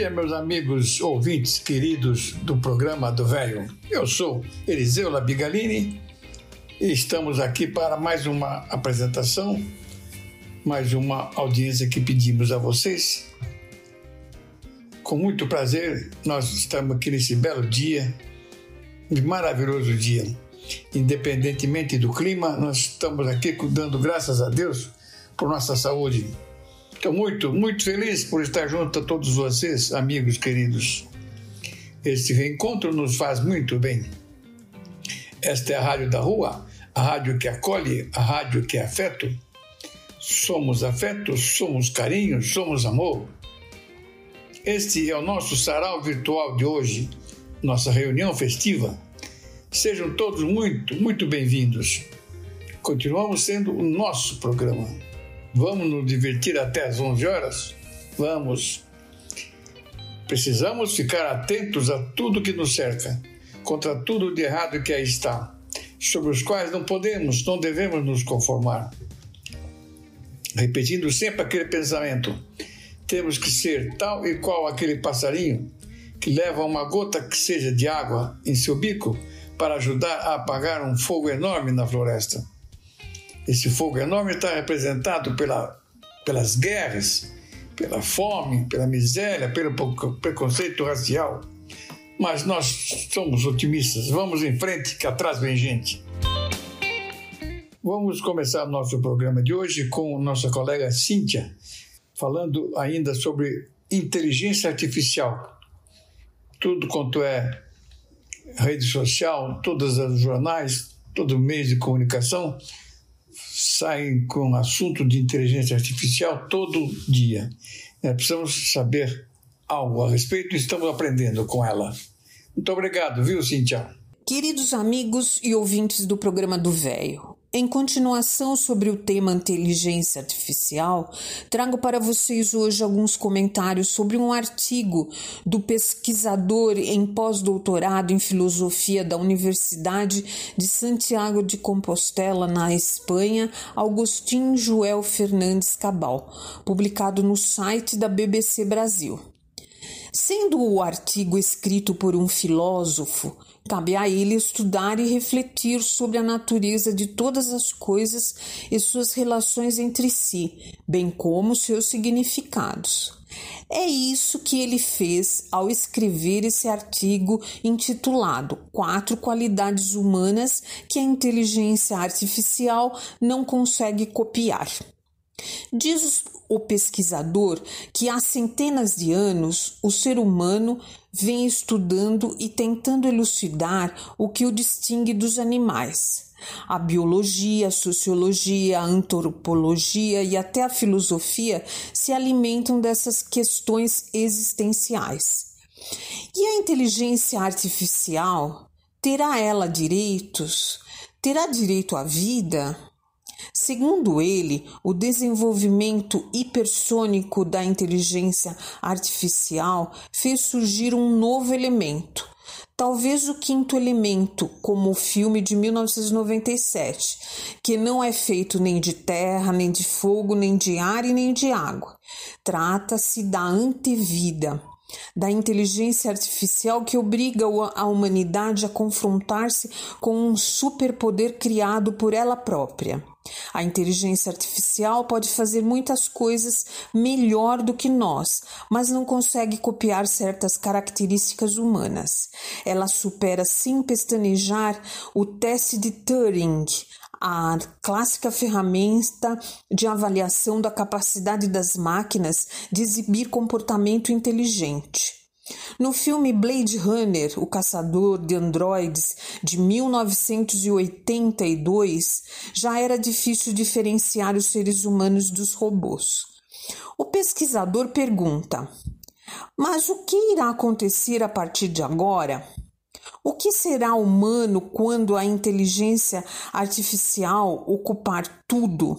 Dia, meus amigos ouvintes queridos do programa do Velho. Eu sou Eliseu Labigalini e estamos aqui para mais uma apresentação, mais uma audiência que pedimos a vocês. Com muito prazer, nós estamos aqui nesse belo dia, um maravilhoso dia. Independentemente do clima, nós estamos aqui dando graças a Deus por nossa saúde Estou muito, muito feliz por estar junto a todos vocês, amigos queridos. Este reencontro nos faz muito bem. Esta é a Rádio da Rua, a rádio que acolhe, a rádio que é afeto. Somos afeto, somos carinho, somos amor. Este é o nosso sarau virtual de hoje, nossa reunião festiva. Sejam todos muito, muito bem-vindos. Continuamos sendo o nosso programa. Vamos nos divertir até às 11 horas? Vamos. Precisamos ficar atentos a tudo que nos cerca, contra tudo de errado que aí está, sobre os quais não podemos, não devemos nos conformar. Repetindo sempre aquele pensamento: temos que ser tal e qual aquele passarinho que leva uma gota que seja de água em seu bico para ajudar a apagar um fogo enorme na floresta. Esse fogo enorme está representado pela, pelas guerras, pela fome, pela miséria, pelo preconceito racial. Mas nós somos otimistas, vamos em frente, que atrás vem gente. Vamos começar nosso programa de hoje com nossa colega Cíntia, falando ainda sobre inteligência artificial. Tudo quanto é rede social, todos os jornais, todo meio de comunicação saem com assunto de inteligência artificial todo dia. É, precisamos saber algo a respeito e estamos aprendendo com ela. Muito obrigado, viu, Cintia? Queridos amigos e ouvintes do programa do Véio, em continuação sobre o tema inteligência artificial, trago para vocês hoje alguns comentários sobre um artigo do pesquisador em pós-doutorado em filosofia da Universidade de Santiago de Compostela, na Espanha, Agostinho Joel Fernandes Cabal, publicado no site da BBC Brasil. Sendo o artigo escrito por um filósofo, Cabe a ele estudar e refletir sobre a natureza de todas as coisas e suas relações entre si, bem como seus significados. É isso que ele fez ao escrever esse artigo intitulado Quatro Qualidades Humanas que a Inteligência Artificial não consegue copiar. Diz o pesquisador que há centenas de anos o ser humano vem estudando e tentando elucidar o que o distingue dos animais. A biologia, a sociologia, a antropologia e até a filosofia se alimentam dessas questões existenciais. E a inteligência artificial terá ela direitos? Terá direito à vida? Segundo ele, o desenvolvimento hipersônico da inteligência artificial fez surgir um novo elemento, talvez o quinto elemento, como o filme de 1997, que não é feito nem de terra, nem de fogo, nem de ar e nem de água. Trata-se da antevida da inteligência artificial que obriga a humanidade a confrontar-se com um superpoder criado por ela própria. A inteligência artificial pode fazer muitas coisas melhor do que nós, mas não consegue copiar certas características humanas. Ela supera sem pestanejar o teste de Turing, a clássica ferramenta de avaliação da capacidade das máquinas de exibir comportamento inteligente. No filme Blade Runner, o caçador de androides de 1982, já era difícil diferenciar os seres humanos dos robôs. O pesquisador pergunta: Mas o que irá acontecer a partir de agora? O que será humano quando a inteligência artificial ocupar tudo?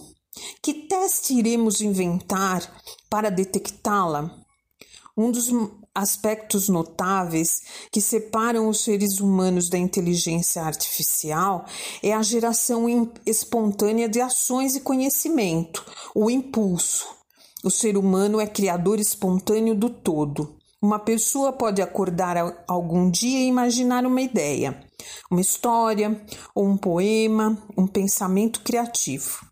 Que teste iremos inventar para detectá-la? Um dos aspectos notáveis que separam os seres humanos da inteligência artificial é a geração espontânea de ações e conhecimento, o impulso. O ser humano é criador espontâneo do todo. Uma pessoa pode acordar algum dia e imaginar uma ideia, uma história, ou um poema, um pensamento criativo.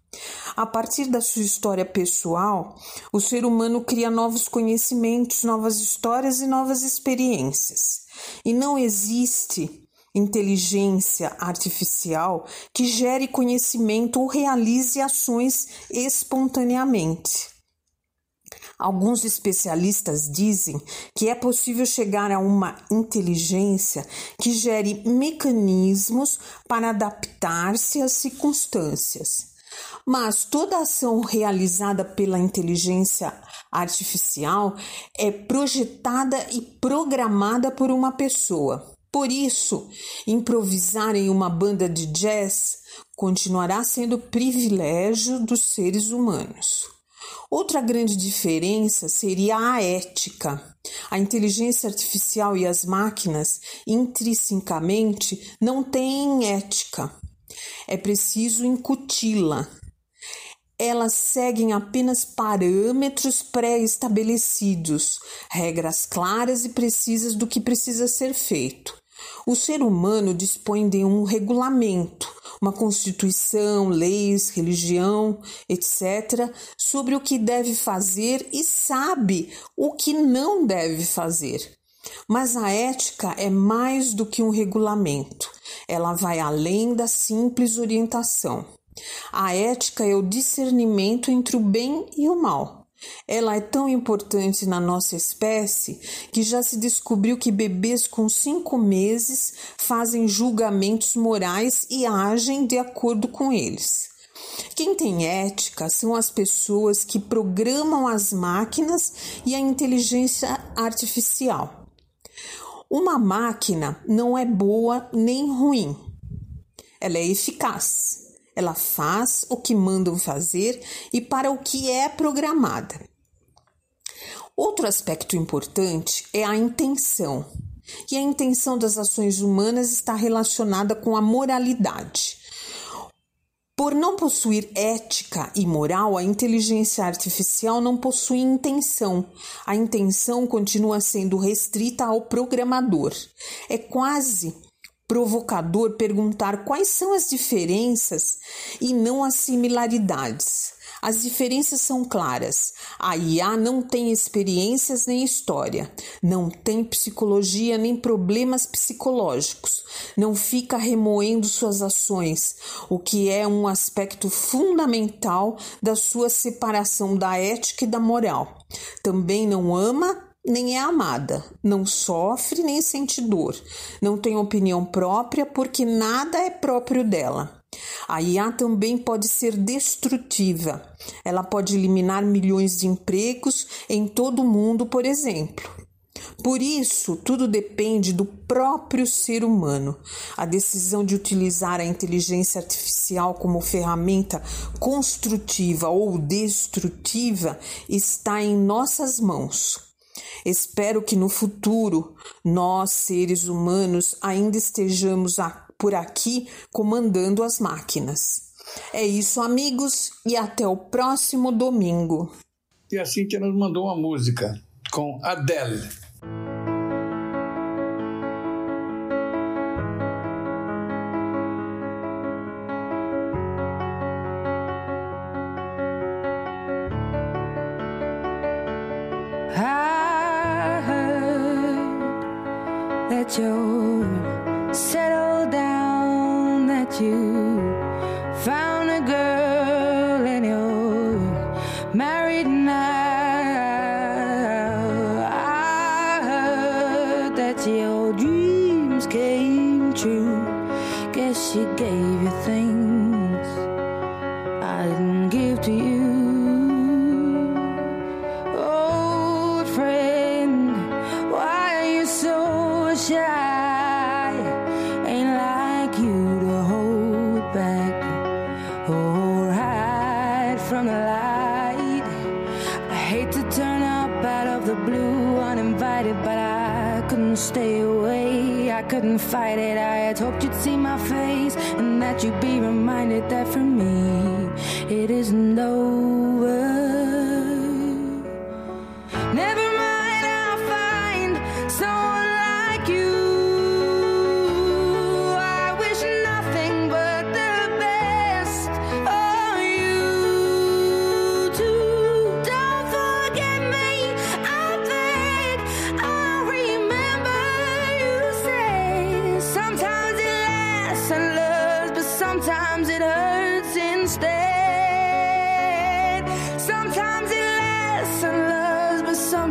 A partir da sua história pessoal, o ser humano cria novos conhecimentos, novas histórias e novas experiências. E não existe inteligência artificial que gere conhecimento ou realize ações espontaneamente. Alguns especialistas dizem que é possível chegar a uma inteligência que gere mecanismos para adaptar-se às circunstâncias. Mas toda ação realizada pela inteligência artificial é projetada e programada por uma pessoa. Por isso, improvisar em uma banda de jazz continuará sendo privilégio dos seres humanos. Outra grande diferença seria a ética. A inteligência artificial e as máquinas intrinsecamente não têm ética. É preciso incuti-la. Elas seguem apenas parâmetros pré-estabelecidos, regras claras e precisas do que precisa ser feito. O ser humano dispõe de um regulamento, uma constituição, leis, religião, etc., sobre o que deve fazer e sabe o que não deve fazer. Mas a ética é mais do que um regulamento, ela vai além da simples orientação. A ética é o discernimento entre o bem e o mal. Ela é tão importante na nossa espécie que já se descobriu que bebês com cinco meses fazem julgamentos morais e agem de acordo com eles. Quem tem ética são as pessoas que programam as máquinas e a inteligência artificial. Uma máquina não é boa nem ruim, ela é eficaz. Ela faz o que mandam fazer e para o que é programada. Outro aspecto importante é a intenção. E a intenção das ações humanas está relacionada com a moralidade. Por não possuir ética e moral, a inteligência artificial não possui intenção. A intenção continua sendo restrita ao programador. É quase provocador perguntar quais são as diferenças e não as similaridades. As diferenças são claras. A IA não tem experiências nem história, não tem psicologia nem problemas psicológicos, não fica remoendo suas ações, o que é um aspecto fundamental da sua separação da ética e da moral. Também não ama nem é amada, não sofre nem sente dor, não tem opinião própria porque nada é próprio dela. A IA também pode ser destrutiva. Ela pode eliminar milhões de empregos em todo o mundo, por exemplo. Por isso, tudo depende do próprio ser humano. A decisão de utilizar a inteligência artificial como ferramenta construtiva ou destrutiva está em nossas mãos. Espero que no futuro nós, seres humanos, ainda estejamos por aqui comandando as máquinas. É isso, amigos, e até o próximo domingo. E a Cintia nos mandou uma música com Adele.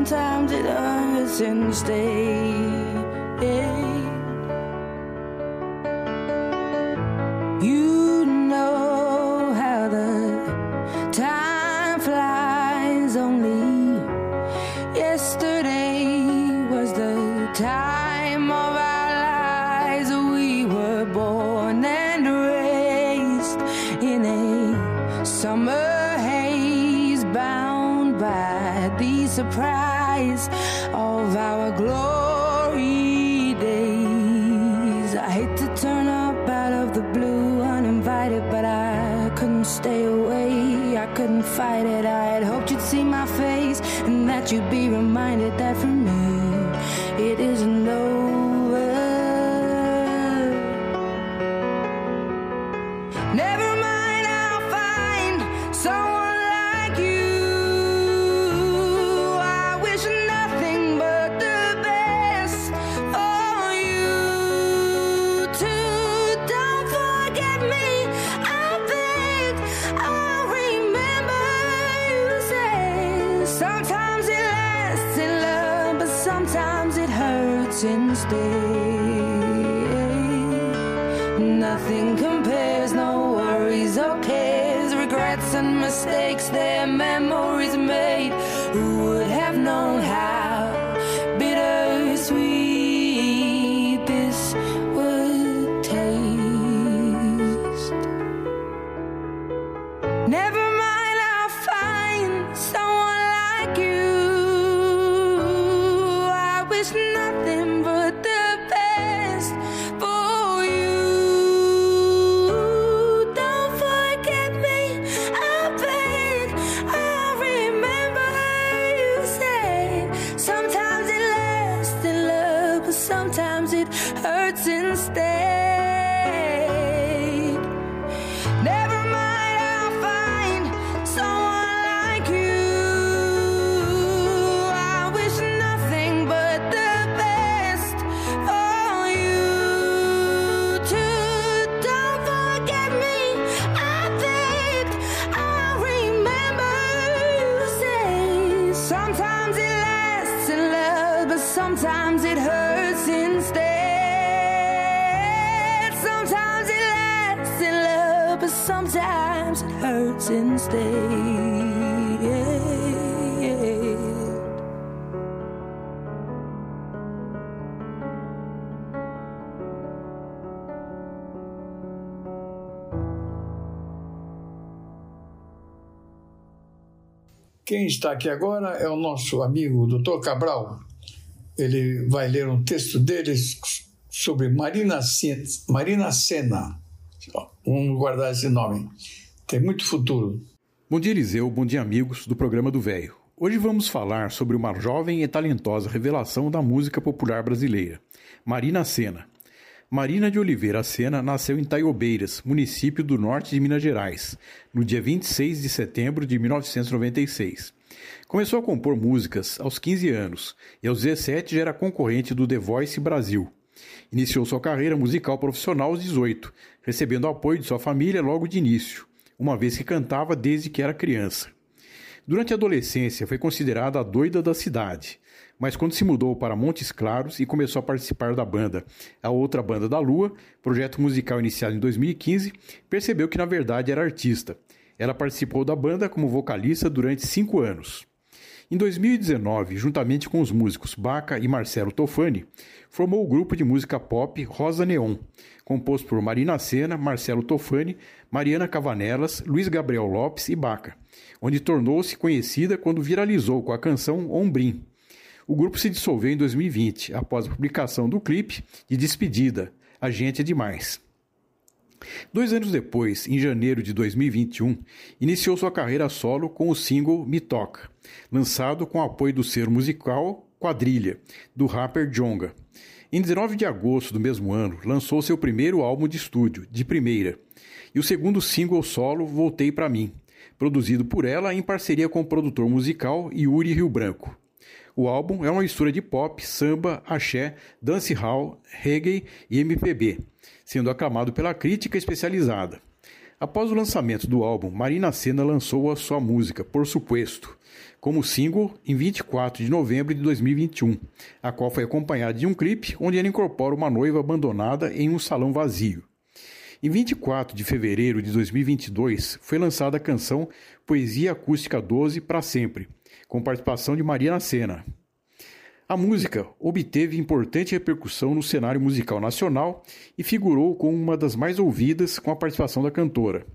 sometimes it hurts and stay. you'd be. Quem está aqui agora é o nosso amigo Dr. Cabral. Ele vai ler um texto deles sobre Marina, Marina Senna. Vamos guardar esse nome. Tem muito futuro. Bom dia, Eliseu. Bom dia, amigos do programa do Velho. Hoje vamos falar sobre uma jovem e talentosa revelação da música popular brasileira, Marina Sena. Marina de Oliveira Sena nasceu em Taiobeiras, município do norte de Minas Gerais, no dia 26 de setembro de 1996. Começou a compor músicas aos 15 anos e aos 17 já era concorrente do The Voice Brasil. Iniciou sua carreira musical profissional aos 18, recebendo apoio de sua família logo de início, uma vez que cantava desde que era criança. Durante a adolescência, foi considerada a doida da cidade, mas quando se mudou para Montes Claros e começou a participar da banda A Outra Banda da Lua, projeto musical iniciado em 2015, percebeu que na verdade era artista. Ela participou da banda como vocalista durante cinco anos. Em 2019, juntamente com os músicos Baca e Marcelo Tofani, formou o grupo de música pop Rosa Neon, composto por Marina Sena, Marcelo Tofani, Mariana Cavanelas, Luiz Gabriel Lopes e Baca onde tornou-se conhecida quando viralizou com a canção Ombrim. O grupo se dissolveu em 2020, após a publicação do clipe de despedida, A Gente é Demais. Dois anos depois, em janeiro de 2021, iniciou sua carreira solo com o single Me Toca, lançado com apoio do ser musical Quadrilha, do rapper Jonga. Em 19 de agosto do mesmo ano, lançou seu primeiro álbum de estúdio, De Primeira, e o segundo single solo, Voltei para Mim, produzido por ela em parceria com o produtor musical Yuri Rio Branco. O álbum é uma mistura de pop, samba, axé, dancehall, reggae e MPB, sendo aclamado pela crítica especializada. Após o lançamento do álbum, Marina Senna lançou a sua música, Por Supuesto, como single em 24 de novembro de 2021, a qual foi acompanhada de um clipe onde ela incorpora uma noiva abandonada em um salão vazio. Em 24 de fevereiro de 2022, foi lançada a canção Poesia Acústica 12 para Sempre, com participação de Mariana Senna. A música obteve importante repercussão no cenário musical nacional e figurou como uma das mais ouvidas com a participação da cantora.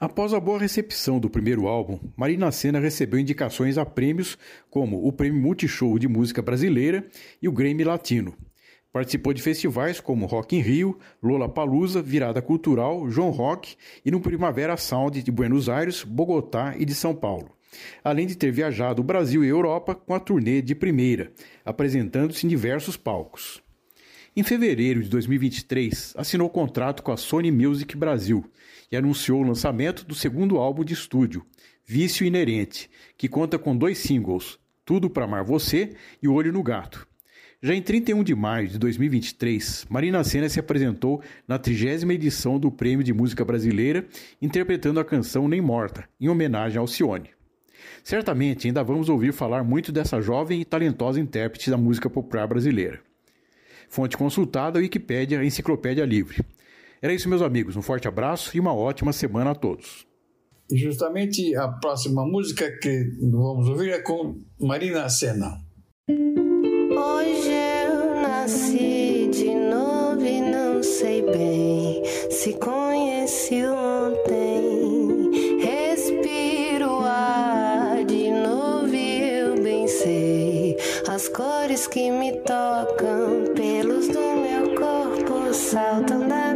Após a boa recepção do primeiro álbum, Marina Senna recebeu indicações a prêmios como o Prêmio Multishow de Música Brasileira e o Grammy Latino. Participou de festivais como Rock in Rio, Lola Palusa, Virada Cultural, João Rock e no Primavera Sound de Buenos Aires, Bogotá e de São Paulo além de ter viajado o Brasil e Europa com a turnê de primeira, apresentando-se em diversos palcos. Em fevereiro de 2023, assinou contrato com a Sony Music Brasil e anunciou o lançamento do segundo álbum de estúdio, Vício Inerente, que conta com dois singles, Tudo para Amar Você e Olho no Gato. Já em 31 de maio de 2023, Marina Senna se apresentou na trigésima edição do Prêmio de Música Brasileira, interpretando a canção Nem Morta, em homenagem ao Alcione. Certamente ainda vamos ouvir falar muito dessa jovem e talentosa intérprete da música popular brasileira. Fonte consultada: Wikipédia, Enciclopédia Livre. Era isso, meus amigos. Um forte abraço e uma ótima semana a todos. E justamente a próxima música que vamos ouvir é com Marina Senna. Hoje nasci de novo e não sei bem se conheci ontem. Respiro ar de novo e eu bem sei as cores que me tocam, pelos do meu corpo saltam da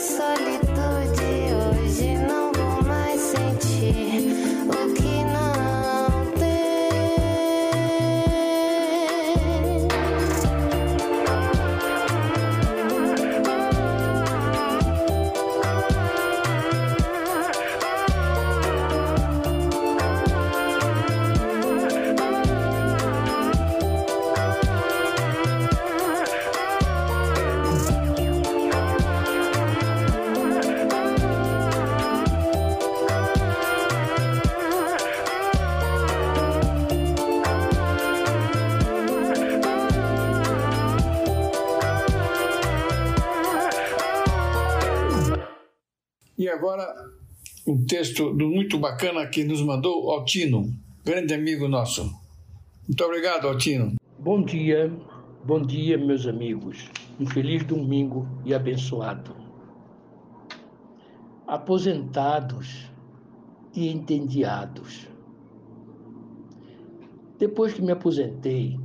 soledad. Texto muito bacana que nos mandou Altino, grande amigo nosso. Muito obrigado, Altino. Bom dia, bom dia, meus amigos. Um feliz domingo e abençoado. Aposentados e entendiados. Depois que me aposentei,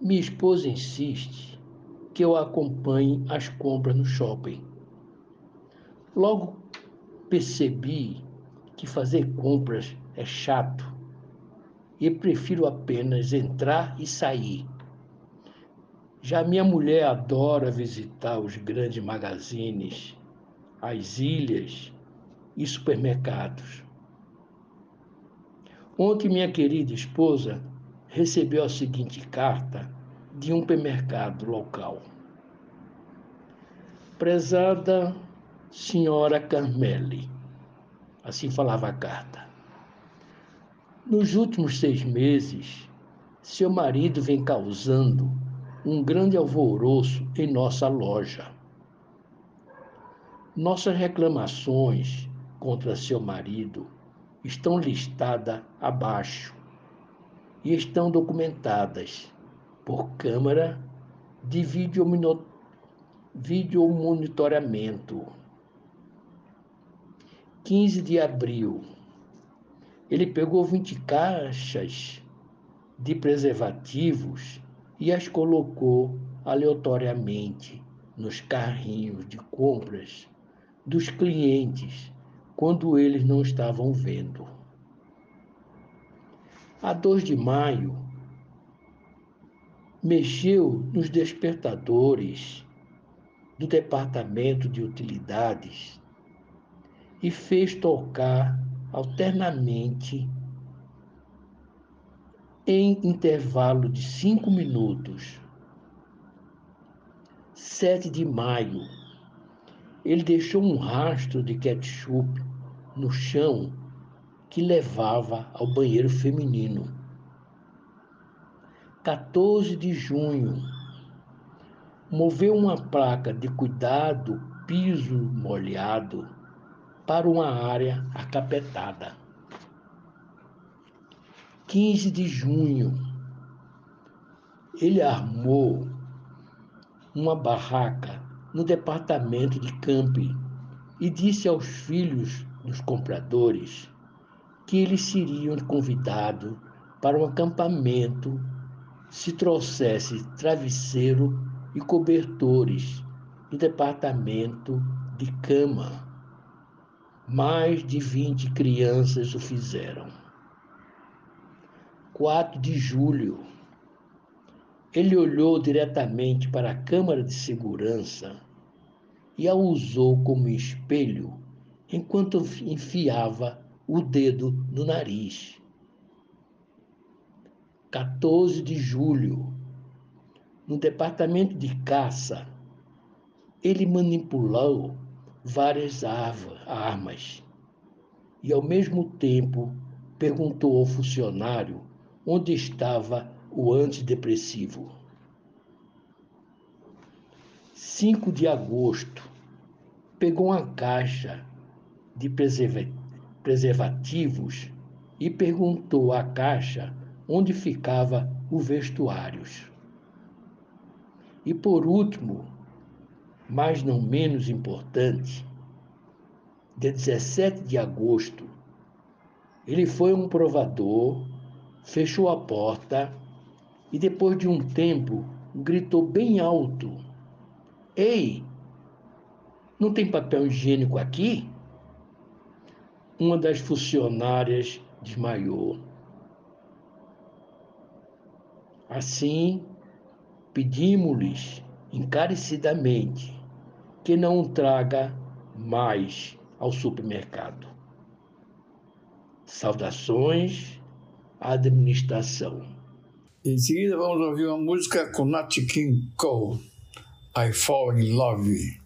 minha esposa insiste que eu acompanhe às compras no shopping. Logo percebi que fazer compras é chato e prefiro apenas entrar e sair. Já minha mulher adora visitar os grandes magazines, as ilhas e supermercados. Ontem, minha querida esposa recebeu a seguinte carta de um supermercado local. Prezada senhora Carmele, assim falava a carta. Nos últimos seis meses, seu marido vem causando um grande alvoroço em nossa loja. Nossas reclamações contra seu marido estão listadas abaixo e estão documentadas por câmera de videomino- videomonitoramento. 15 de abril, ele pegou 20 caixas de preservativos e as colocou aleatoriamente nos carrinhos de compras dos clientes quando eles não estavam vendo. A 2 de maio, mexeu nos despertadores do departamento de utilidades e fez tocar alternamente em intervalo de cinco minutos. 7 de maio, ele deixou um rastro de ketchup no chão que levava ao banheiro feminino. 14 de junho, moveu uma placa de cuidado piso molhado para uma área acapetada. 15 de junho, ele armou uma barraca no departamento de camping e disse aos filhos dos compradores que eles seriam convidados para um acampamento se trouxesse travesseiro e cobertores do departamento de cama. Mais de 20 crianças o fizeram. 4 de julho, ele olhou diretamente para a câmara de segurança e a usou como espelho enquanto enfiava o dedo no nariz. 14 de julho, no departamento de caça, ele manipulou várias armas e, ao mesmo tempo, perguntou ao funcionário onde estava o antidepressivo. 5 de agosto, pegou uma caixa de preserva- preservativos e perguntou à caixa onde ficava o vestuários. E por último, mas não menos importante, dia 17 de agosto, ele foi um provador, fechou a porta e depois de um tempo gritou bem alto: Ei, não tem papel higiênico aqui? Uma das funcionárias desmaiou. Assim, pedimos-lhes encarecidamente que não traga mais ao supermercado. Saudações à administração. Em seguida, vamos ouvir uma música com Nat King Cole, I Fall in Love.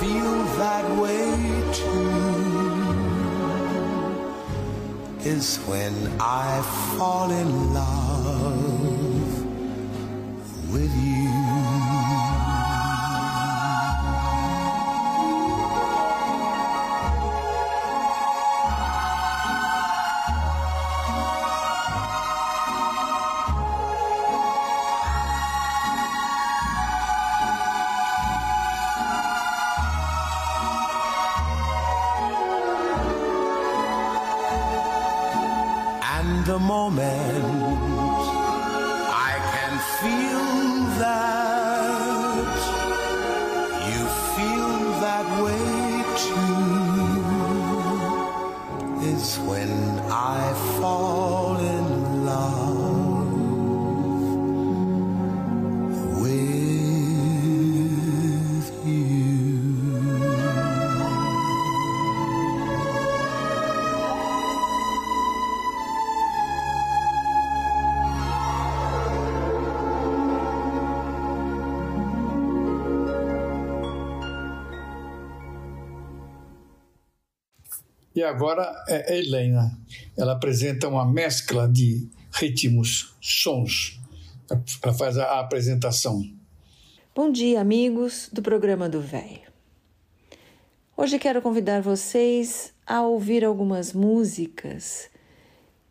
Feel that way too is when I fall in love agora é Helena. Ela apresenta uma mescla de ritmos, sons. Ela faz a apresentação. Bom dia, amigos do programa do Velho. Hoje quero convidar vocês a ouvir algumas músicas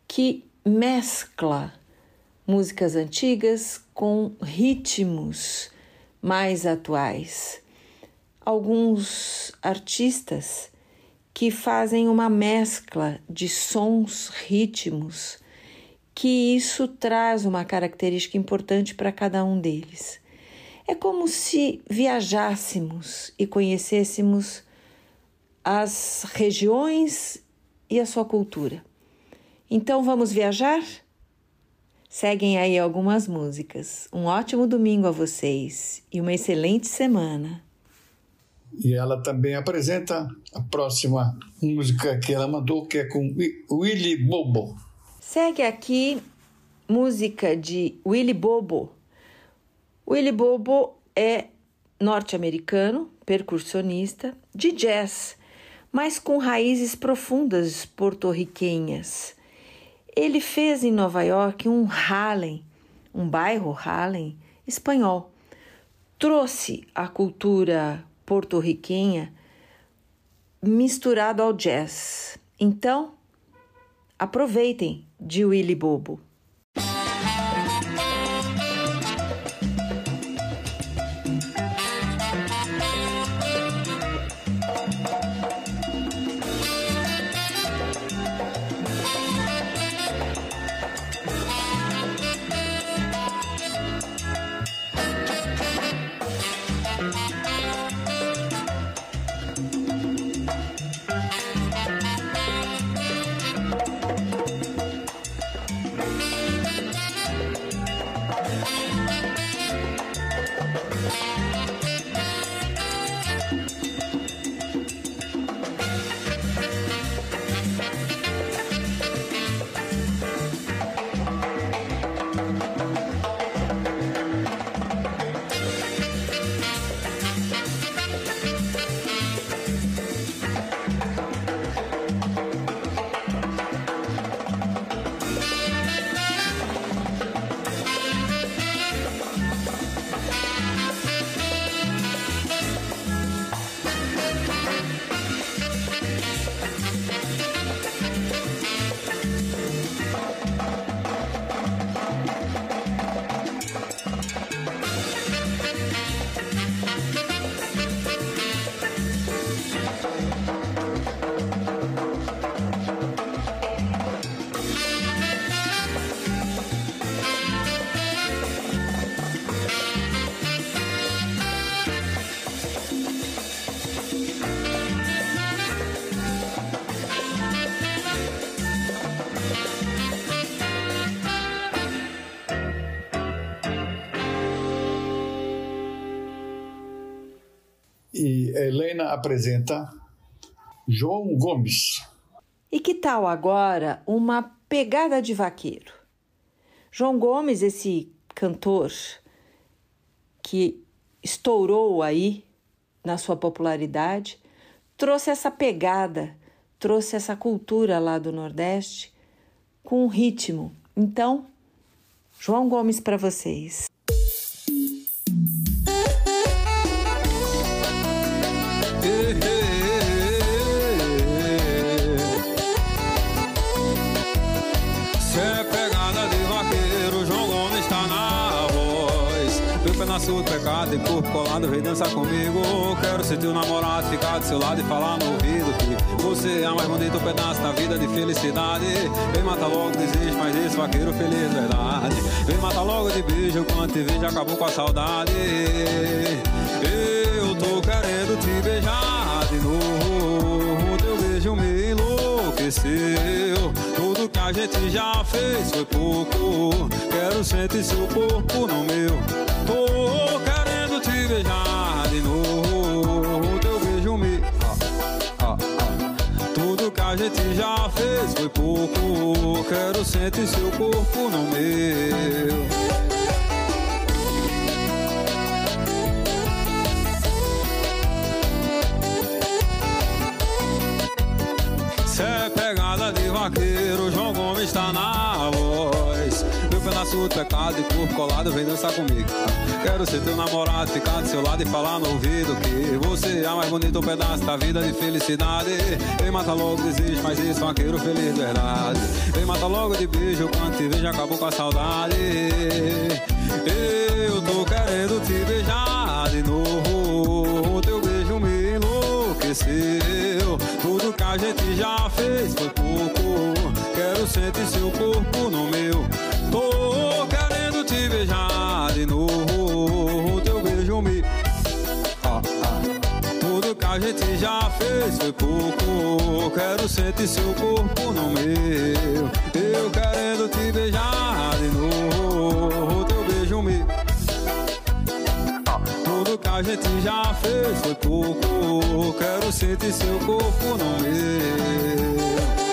que mescla músicas antigas com ritmos mais atuais. Alguns artistas que fazem uma mescla de sons, ritmos, que isso traz uma característica importante para cada um deles. É como se viajássemos e conhecêssemos as regiões e a sua cultura. Então vamos viajar? Seguem aí algumas músicas. Um ótimo domingo a vocês e uma excelente semana. E ela também apresenta a próxima música que ela mandou, que é com Wi- Willy Bobo. Segue aqui música de Willy Bobo. Willy Bobo é norte-americano, percussionista de jazz, mas com raízes profundas porto-riquenhas. Ele fez em Nova York um Harlem, um bairro Harlem espanhol. Trouxe a cultura porto-riquenha misturado ao jazz. Então, aproveitem de Willy Bobo. Helena apresenta João Gomes. E que tal agora uma pegada de vaqueiro? João Gomes, esse cantor que estourou aí na sua popularidade, trouxe essa pegada, trouxe essa cultura lá do Nordeste com um ritmo. Então, João Gomes para vocês. Do pecado e corpo colado, vem dançar comigo. Quero ser teu namorado, ficar do seu lado e falar no ouvido que você é mais bonito pedaço da vida de felicidade. Vem matar logo desejo, mas esse vaqueiro feliz de verdade. Vem matar logo de beijo, quando te vejo acabou com a saudade. Eu tô querendo te beijar a gente já fez foi pouco. Quero sentir seu corpo no meu. Tô querendo te beijar de novo. Teu beijo me. Ah, ah, ah. Tudo que a gente já fez foi pouco. Quero sentir seu corpo no meu. Vaqueiro, João Gomes tá na voz. Meu pedaço do pecado e corpo colado, vem dançar comigo. Quero ser teu namorado, ficar do seu lado e falar no ouvido que você é a mais bonita um pedaço da vida de felicidade. Vem matar logo o desejo, mas esse vaqueiro feliz de verdade. Vem matar logo de beijo, quando te vejo acabou com a saudade. Eu tô querendo te beijar de novo, teu beijo me enlouqueceu. Tudo que a gente já fez foi pouco. Quero sentir seu corpo no meu. Tô querendo te beijar de novo. Teu beijo me. Ah, ah. Tudo que a gente já fez foi pouco. Quero sentir seu corpo no meu. Eu querendo te beijar de novo. Teu beijo me. Tudo que a gente já fez foi pouco. Quero sentir seu corpo no meu.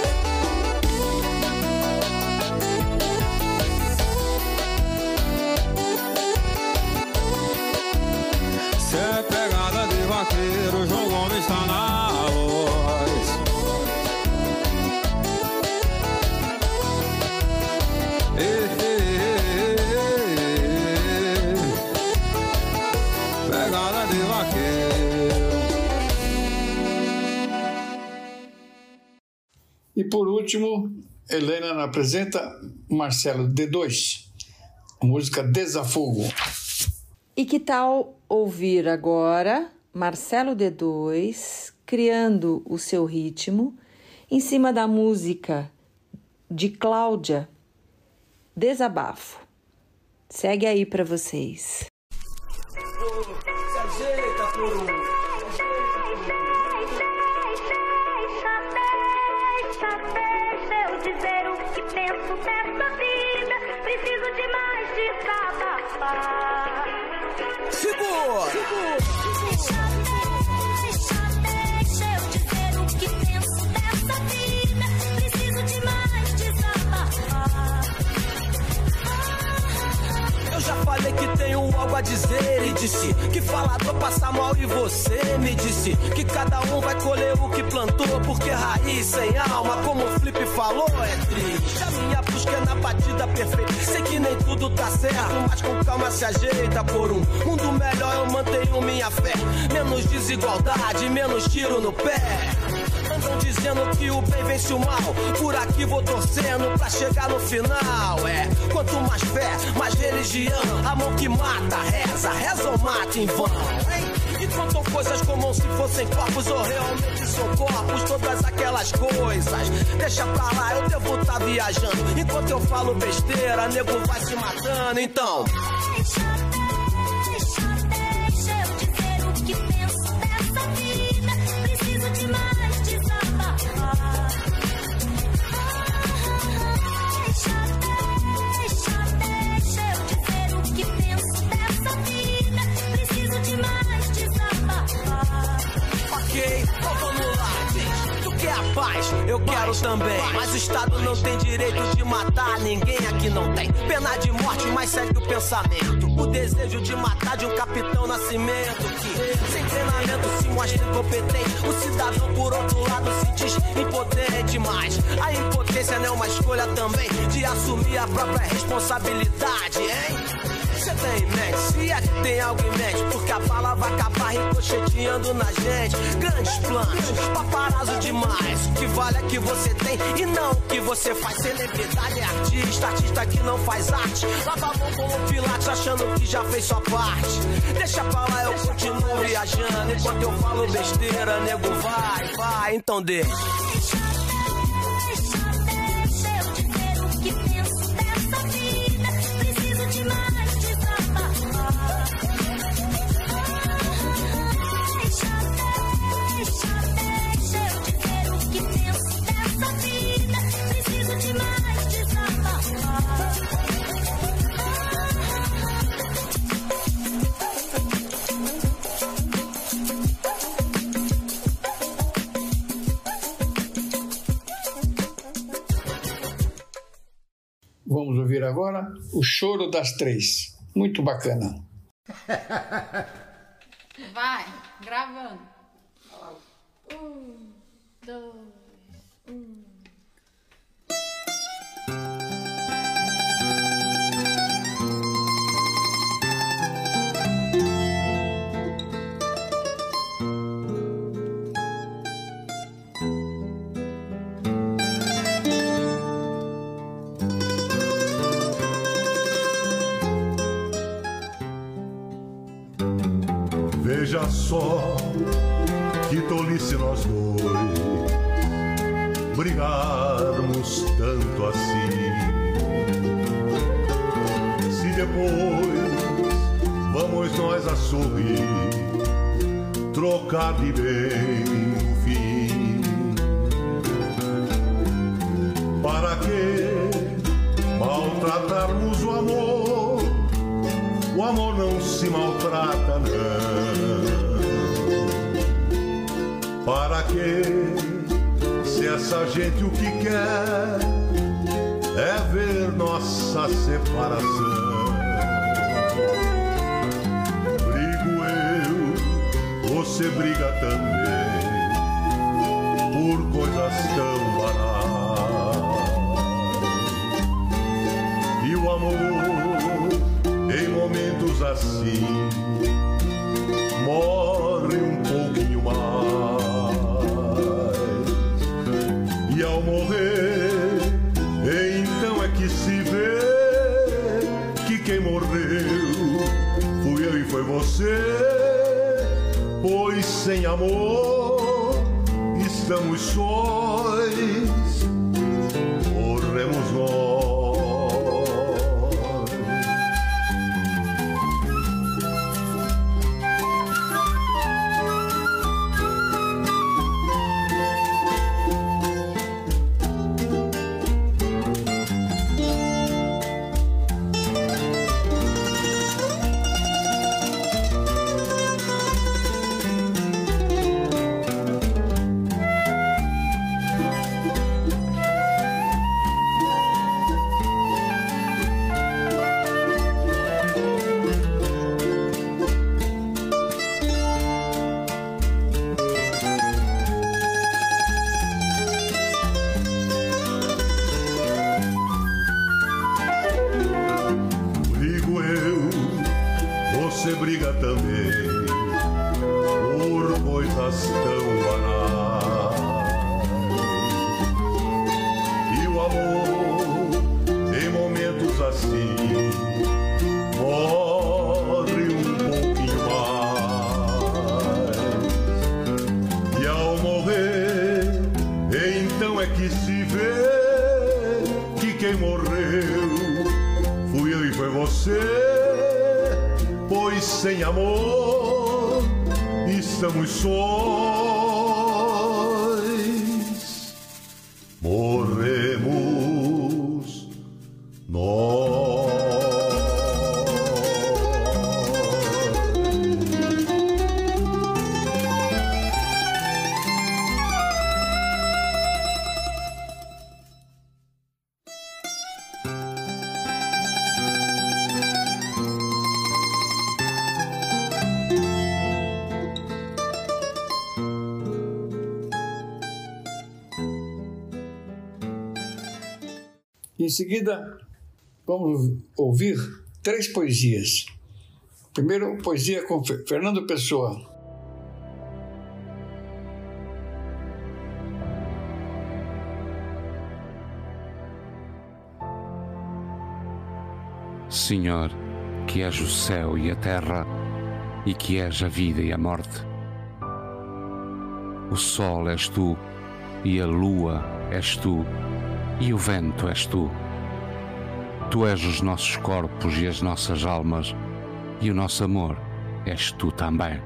Último, Helena apresenta Marcelo D2, a música Desafogo. E que tal ouvir agora Marcelo D2 criando o seu ritmo em cima da música de Cláudia Desabafo. Segue aí para vocês. Se ajeita por um. Que tenho algo a dizer e disse que falador passa mal e você me disse que cada um vai colher o que plantou porque raiz sem alma, como o Flip falou, é triste. A minha busca é na batida perfeita. Sei que nem tudo tá certo, mas com calma se ajeita por um mundo melhor. Eu mantenho minha fé, menos desigualdade, menos tiro no pé. Andam dizendo que o bem vence o mal. Por aqui vou torcendo pra chegar no final. É, quanto mais fé, mais religião. A mão que mata, reza, reza ou mata em vão. Hein? E contam coisas como se fossem corpos ou realmente são corpos. Todas aquelas coisas. Deixa pra lá, eu devo estar viajando. Enquanto eu falo besteira, nego vai se matando. Então. Paz? Eu quero também. Mas o Estado não tem direito de matar ninguém aqui não tem. Pena de morte, mas segue o pensamento. O desejo de matar de um capitão nascimento que, sem treinamento, se mostra incompetente. O cidadão, por outro lado, se diz impotente, mas a impotência não é uma escolha também de assumir a própria responsabilidade, hein? Você tem em mente, se é que tem algo em mente, porque a bala vai acabar ricocheteando na gente. Grandes planos, paparazzo demais. O que vale é que você tem e não o que você faz. Celebridade é artista, artista que não faz arte. Lava a mão como Pilates, achando que já fez sua parte. Deixa pra lá, eu continuo viajando. Enquanto eu falo besteira, nego vai, vai, então deixa Vamos ouvir agora o Choro das Três. Muito bacana. Vai, gravando. Um, dois, um. Veja só que tolice nós dois brigarmos tanto assim. Se depois vamos nós a sorrir, trocar de bem o fim. Para que maltratarmos o amor? O amor não se maltrata, não. Para que, se essa gente o que quer é ver nossa separação? Brigo eu, você briga também, por coisas tão banais. E o amor, em momentos assim, morre um pouquinho mais. Quem morreu fui eu e foi você. Pois sem amor estamos sóis, morremos nós. Em seguida, vamos ouvir três poesias. Primeiro, poesia com Fe- Fernando Pessoa. Senhor, que és o céu e a terra, e que és a vida e a morte. O sol és tu, e a lua és tu, e o vento és tu. Tu és os nossos corpos e as nossas almas, e o nosso amor és tu também.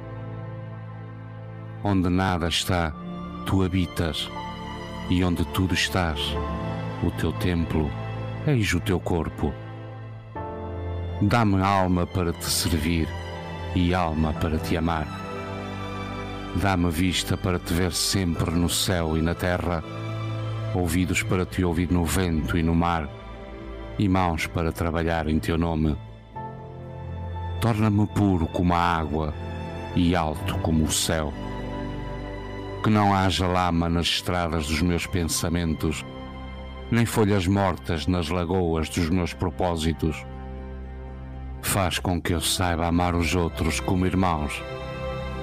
Onde nada está, tu habitas, e onde tudo estás, o teu templo, eis o teu corpo. Dá-me alma para te servir e alma para te amar. Dá-me vista para te ver sempre no céu e na terra, ouvidos para te ouvir no vento e no mar, e mãos para trabalhar em teu nome. Torna-me puro como a água e alto como o céu. Que não haja lama nas estradas dos meus pensamentos, nem folhas mortas nas lagoas dos meus propósitos faz com que eu saiba amar os outros como irmãos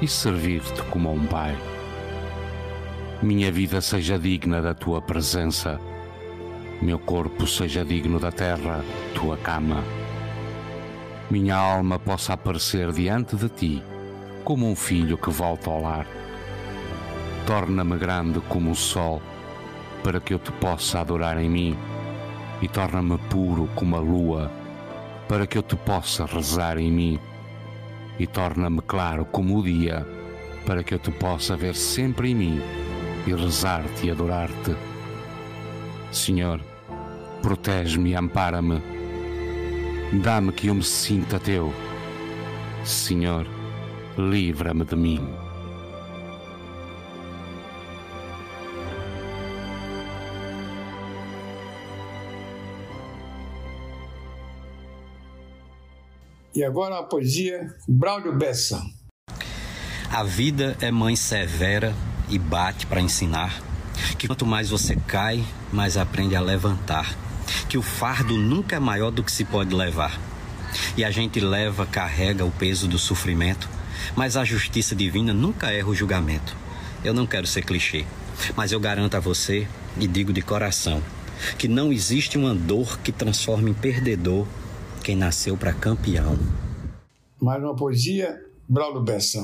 e servir-te como um pai. Minha vida seja digna da tua presença, meu corpo seja digno da terra, tua cama. Minha alma possa aparecer diante de ti como um filho que volta ao lar. Torna-me grande como o sol, para que eu te possa adorar em mim, e torna-me puro como a lua para que eu te possa rezar em mim, e torna-me claro como o dia, para que eu te possa ver sempre em mim e rezar-te e adorar-te. Senhor, protege-me e ampara-me. Dá-me que eu me sinta teu. Senhor, livra-me de mim. E agora a poesia Braulio Bessa. A vida é mãe severa e bate para ensinar que quanto mais você cai, mais aprende a levantar. Que o fardo nunca é maior do que se pode levar. E a gente leva, carrega o peso do sofrimento, mas a justiça divina nunca erra o julgamento. Eu não quero ser clichê, mas eu garanto a você e digo de coração que não existe uma dor que transforme em perdedor quem nasceu para campeão. Mais uma poesia, Braulio Bessa.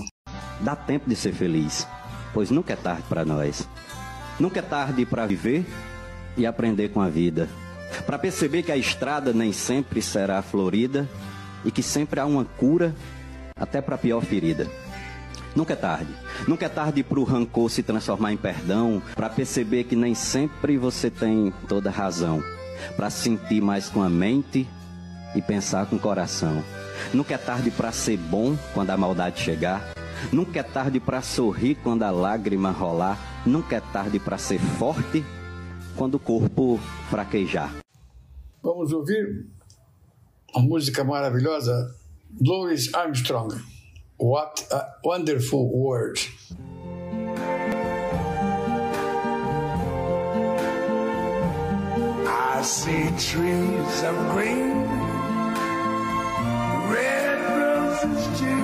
Dá tempo de ser feliz, pois nunca é tarde para nós. Nunca é tarde para viver e aprender com a vida. Para perceber que a estrada nem sempre será florida e que sempre há uma cura até para a pior ferida. Nunca é tarde. Nunca é tarde para o rancor se transformar em perdão, para perceber que nem sempre você tem toda razão, para sentir mais com a mente e pensar com o coração. Nunca é tarde para ser bom quando a maldade chegar. Nunca é tarde para sorrir quando a lágrima rolar. Nunca é tarde para ser forte quando o corpo fraquejar. Vamos ouvir a música maravilhosa Louis Armstrong. What a wonderful world. I see trees of green, red roses too.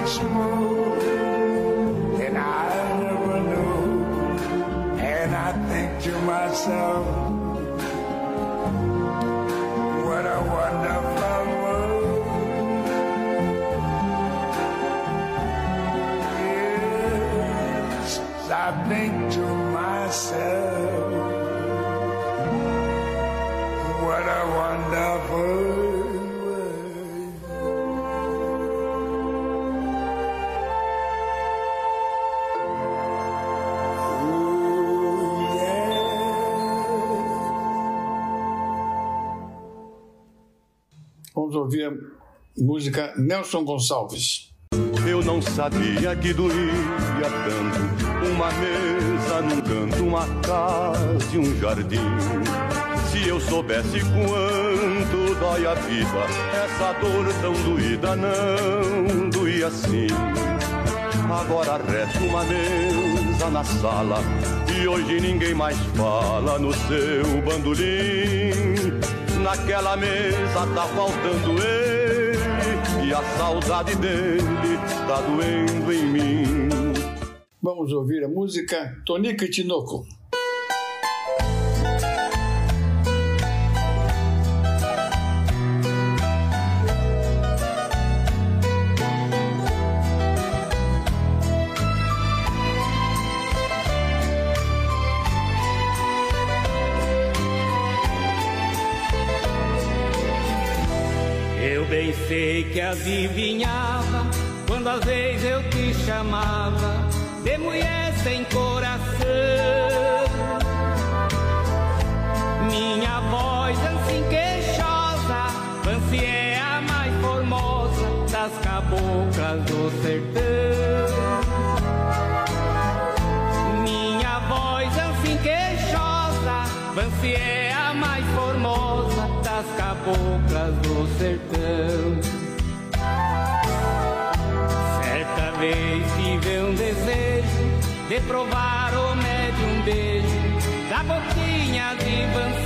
为什么 Vamos ouvir a música Nelson Gonçalves. Eu não sabia que doía tanto uma mesa num canto, uma casa e um jardim. Se eu soubesse quanto dói a vida, essa dor tão doída não doía assim. Agora resta uma mesa na sala e hoje ninguém mais fala no seu bandolim. Naquela mesa tá faltando ele e a saudade dele está doendo em mim. Vamos ouvir a música Tonica Tinoco. Adivinhava quando às vezes eu te chamava de mulher sem coração. Minha voz assim queixosa, Fancy é a mais formosa das caboclas do sertão. Minha voz assim queixosa, Fancy é a mais formosa das caboclas do sertão. Provar o médium beijo da boquinha de Vancê.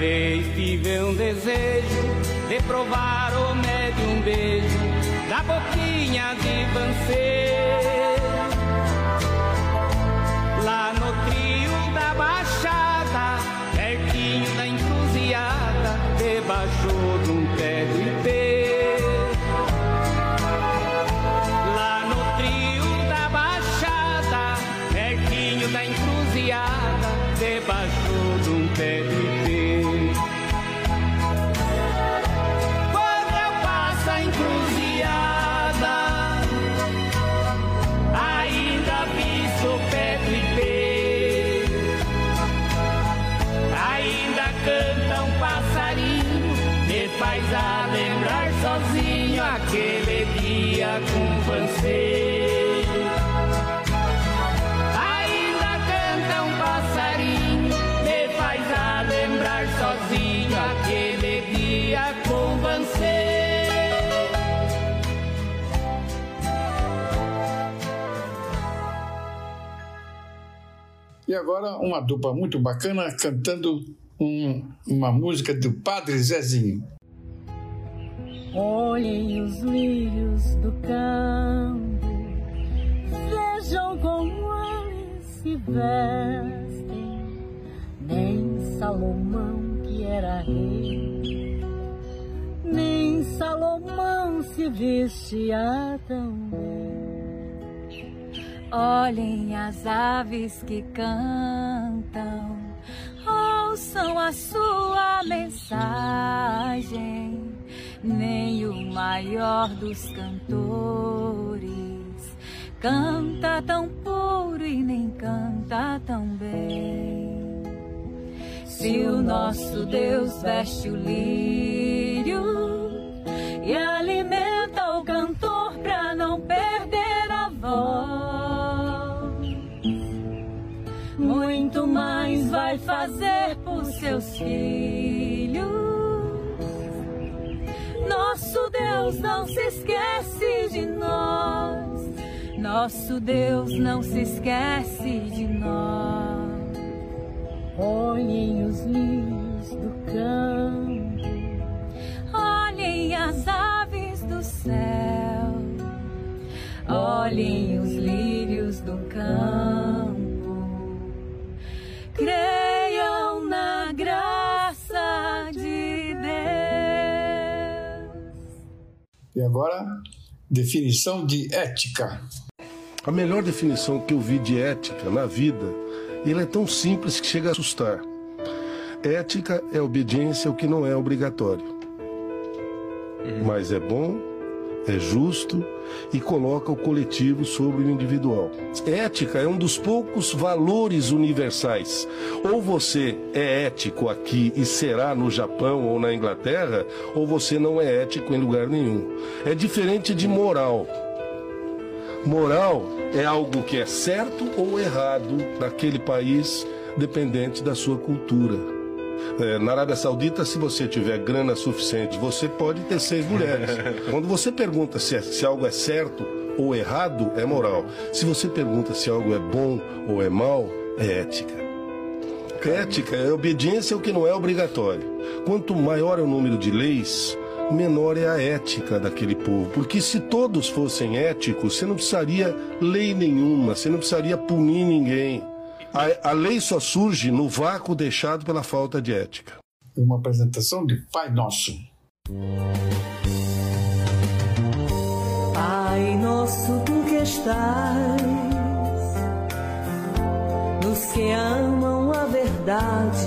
Vez tive um desejo de provar o médium beijo da boquinha de você. Lá no trio da baixada, pertinho da encruzilhada, debaixo de um agora uma dupla muito bacana cantando um- uma música do Padre Zezinho. Olhem os lírios do campo, vejam como eles se vestem. Nem Salomão, que era rei, nem Salomão se vestia tão bem. Olhem as aves que cantam, ouçam a sua mensagem. Nem o maior dos cantores canta tão puro e nem canta tão bem. Se o nosso Deus veste o lírio e alimenta vai fazer por seus filhos. Nosso Deus não se esquece de nós. Nosso Deus não se esquece de nós. Olhem os lírios do campo, Olhem as aves do céu. Olhem os lírios do campo. Creiam na graça de Deus. E agora, definição de ética. A melhor definição que eu vi de ética na vida, e ela é tão simples que chega a assustar. Ética é obediência ao que não é obrigatório. Mas é bom, é justo e coloca o coletivo sobre o individual. Ética é um dos poucos valores universais. Ou você é ético aqui e será no Japão ou na Inglaterra, ou você não é ético em lugar nenhum. É diferente de moral. Moral é algo que é certo ou errado naquele país, dependente da sua cultura. É, na Arábia Saudita, se você tiver grana suficiente, você pode ter seis mulheres. Quando você pergunta se, é- se algo é certo ou errado, é moral. Se você pergunta se algo é bom ou é mal, é ética. Ética é obediência ao que não é obrigatório. Quanto maior é o número de leis, menor é a ética daquele povo. Porque se todos fossem éticos, você não precisaria lei nenhuma, você não precisaria punir ninguém. A, a lei só surge no vácuo deixado pela falta de ética. Uma apresentação de Pai Nosso. Pai nosso, tu que estás nos que amam a verdade,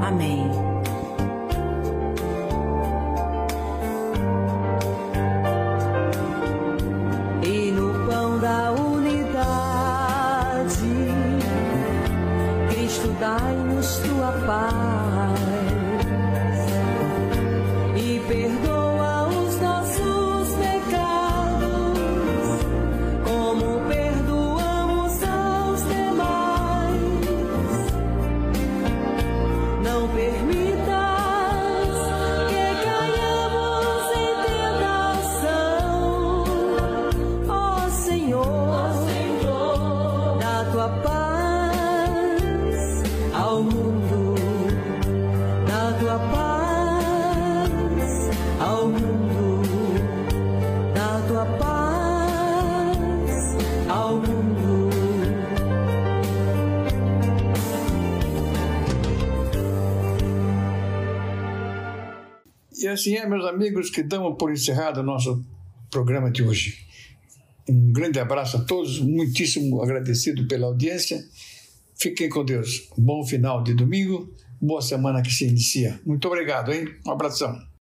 Amém. Assim é, meus amigos, que damos por encerrado o nosso programa de hoje. Um grande abraço a todos, muitíssimo agradecido pela audiência. Fiquem com Deus. Bom final de domingo, boa semana que se inicia. Muito obrigado, hein? Um abração.